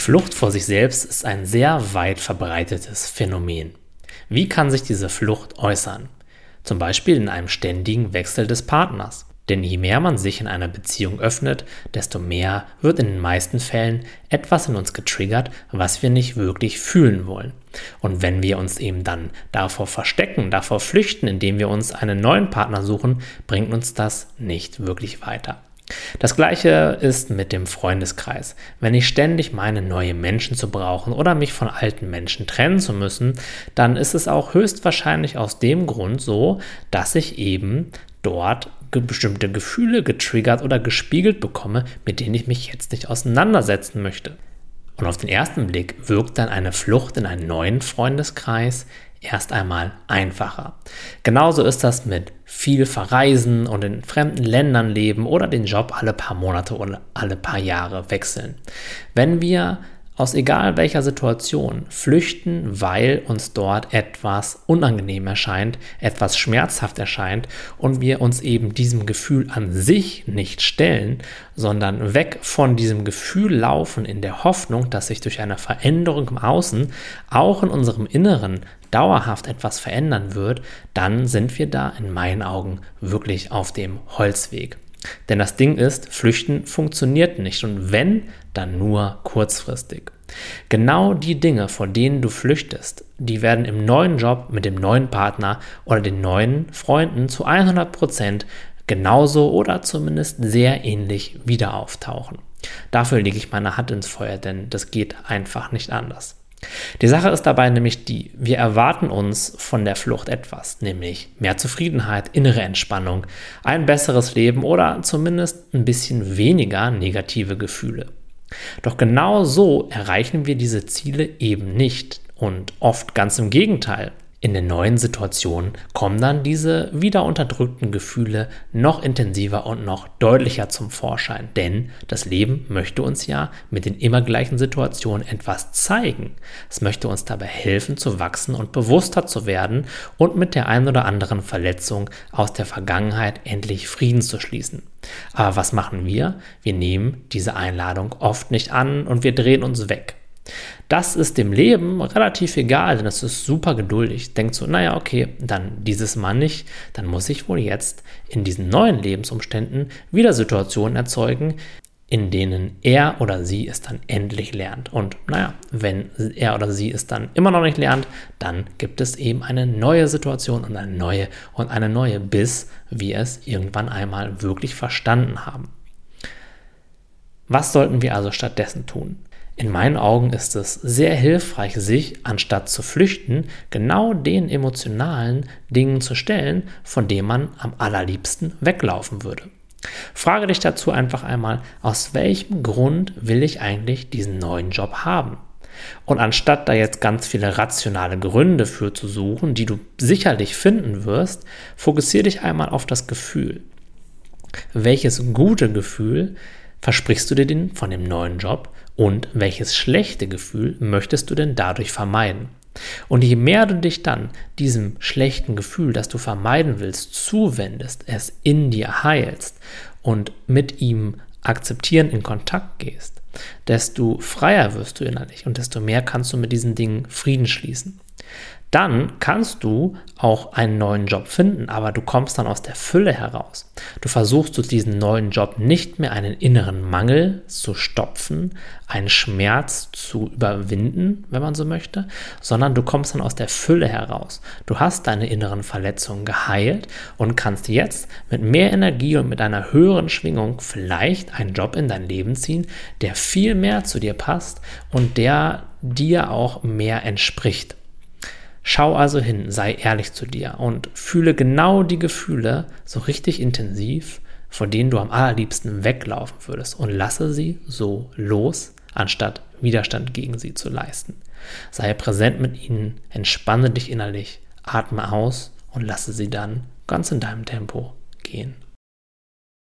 Die Flucht vor sich selbst ist ein sehr weit verbreitetes Phänomen. Wie kann sich diese Flucht äußern? Zum Beispiel in einem ständigen Wechsel des Partners. Denn je mehr man sich in einer Beziehung öffnet, desto mehr wird in den meisten Fällen etwas in uns getriggert, was wir nicht wirklich fühlen wollen. Und wenn wir uns eben dann davor verstecken, davor flüchten, indem wir uns einen neuen Partner suchen, bringt uns das nicht wirklich weiter. Das gleiche ist mit dem Freundeskreis. Wenn ich ständig meine, neue Menschen zu brauchen oder mich von alten Menschen trennen zu müssen, dann ist es auch höchstwahrscheinlich aus dem Grund so, dass ich eben dort bestimmte Gefühle getriggert oder gespiegelt bekomme, mit denen ich mich jetzt nicht auseinandersetzen möchte. Und auf den ersten Blick wirkt dann eine Flucht in einen neuen Freundeskreis erst einmal einfacher. Genauso ist das mit viel Verreisen und in fremden Ländern leben oder den Job alle paar Monate oder alle paar Jahre wechseln. Wenn wir aus egal welcher Situation flüchten, weil uns dort etwas unangenehm erscheint, etwas schmerzhaft erscheint und wir uns eben diesem Gefühl an sich nicht stellen, sondern weg von diesem Gefühl laufen in der Hoffnung, dass sich durch eine Veränderung im Außen auch in unserem Inneren dauerhaft etwas verändern wird, dann sind wir da in meinen Augen wirklich auf dem Holzweg. Denn das Ding ist, Flüchten funktioniert nicht und wenn, dann nur kurzfristig. Genau die Dinge, vor denen du flüchtest, die werden im neuen Job mit dem neuen Partner oder den neuen Freunden zu 100 Prozent genauso oder zumindest sehr ähnlich wieder auftauchen. Dafür lege ich meine Hand ins Feuer, denn das geht einfach nicht anders. Die Sache ist dabei nämlich die, wir erwarten uns von der Flucht etwas, nämlich mehr Zufriedenheit, innere Entspannung, ein besseres Leben oder zumindest ein bisschen weniger negative Gefühle. Doch genau so erreichen wir diese Ziele eben nicht und oft ganz im Gegenteil. In den neuen Situationen kommen dann diese wieder unterdrückten Gefühle noch intensiver und noch deutlicher zum Vorschein, denn das Leben möchte uns ja mit den immer gleichen Situationen etwas zeigen. Es möchte uns dabei helfen zu wachsen und bewusster zu werden und mit der ein oder anderen Verletzung aus der Vergangenheit endlich Frieden zu schließen. Aber was machen wir? Wir nehmen diese Einladung oft nicht an und wir drehen uns weg. Das ist dem Leben relativ egal, denn es ist super geduldig. Denkt so, naja, okay, dann dieses Mal nicht, dann muss ich wohl jetzt in diesen neuen Lebensumständen wieder Situationen erzeugen, in denen er oder sie es dann endlich lernt. Und naja, wenn er oder sie es dann immer noch nicht lernt, dann gibt es eben eine neue Situation und eine neue und eine neue, bis wir es irgendwann einmal wirklich verstanden haben. Was sollten wir also stattdessen tun? In meinen Augen ist es sehr hilfreich, sich, anstatt zu flüchten, genau den emotionalen Dingen zu stellen, von denen man am allerliebsten weglaufen würde. Frage dich dazu einfach einmal, aus welchem Grund will ich eigentlich diesen neuen Job haben? Und anstatt da jetzt ganz viele rationale Gründe für zu suchen, die du sicherlich finden wirst, fokussiere dich einmal auf das Gefühl. Welches gute Gefühl versprichst du dir denn von dem neuen Job und welches schlechte Gefühl möchtest du denn dadurch vermeiden? Und je mehr du dich dann diesem schlechten Gefühl, das du vermeiden willst, zuwendest, es in dir heilst und mit ihm akzeptieren in Kontakt gehst, desto freier wirst du innerlich und desto mehr kannst du mit diesen Dingen Frieden schließen dann kannst du auch einen neuen Job finden, aber du kommst dann aus der Fülle heraus. Du versuchst durch diesen neuen Job nicht mehr einen inneren Mangel zu stopfen, einen Schmerz zu überwinden, wenn man so möchte, sondern du kommst dann aus der Fülle heraus. Du hast deine inneren Verletzungen geheilt und kannst jetzt mit mehr Energie und mit einer höheren Schwingung vielleicht einen Job in dein Leben ziehen, der viel mehr zu dir passt und der dir auch mehr entspricht. Schau also hin, sei ehrlich zu dir und fühle genau die Gefühle so richtig intensiv, von denen du am allerliebsten weglaufen würdest und lasse sie so los, anstatt Widerstand gegen sie zu leisten. Sei präsent mit ihnen, entspanne dich innerlich, atme aus und lasse sie dann ganz in deinem Tempo gehen.